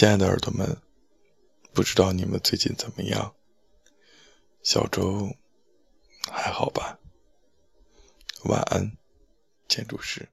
亲爱的耳朵们不知道你们最近怎么样？小周还好吧？晚安建筑师。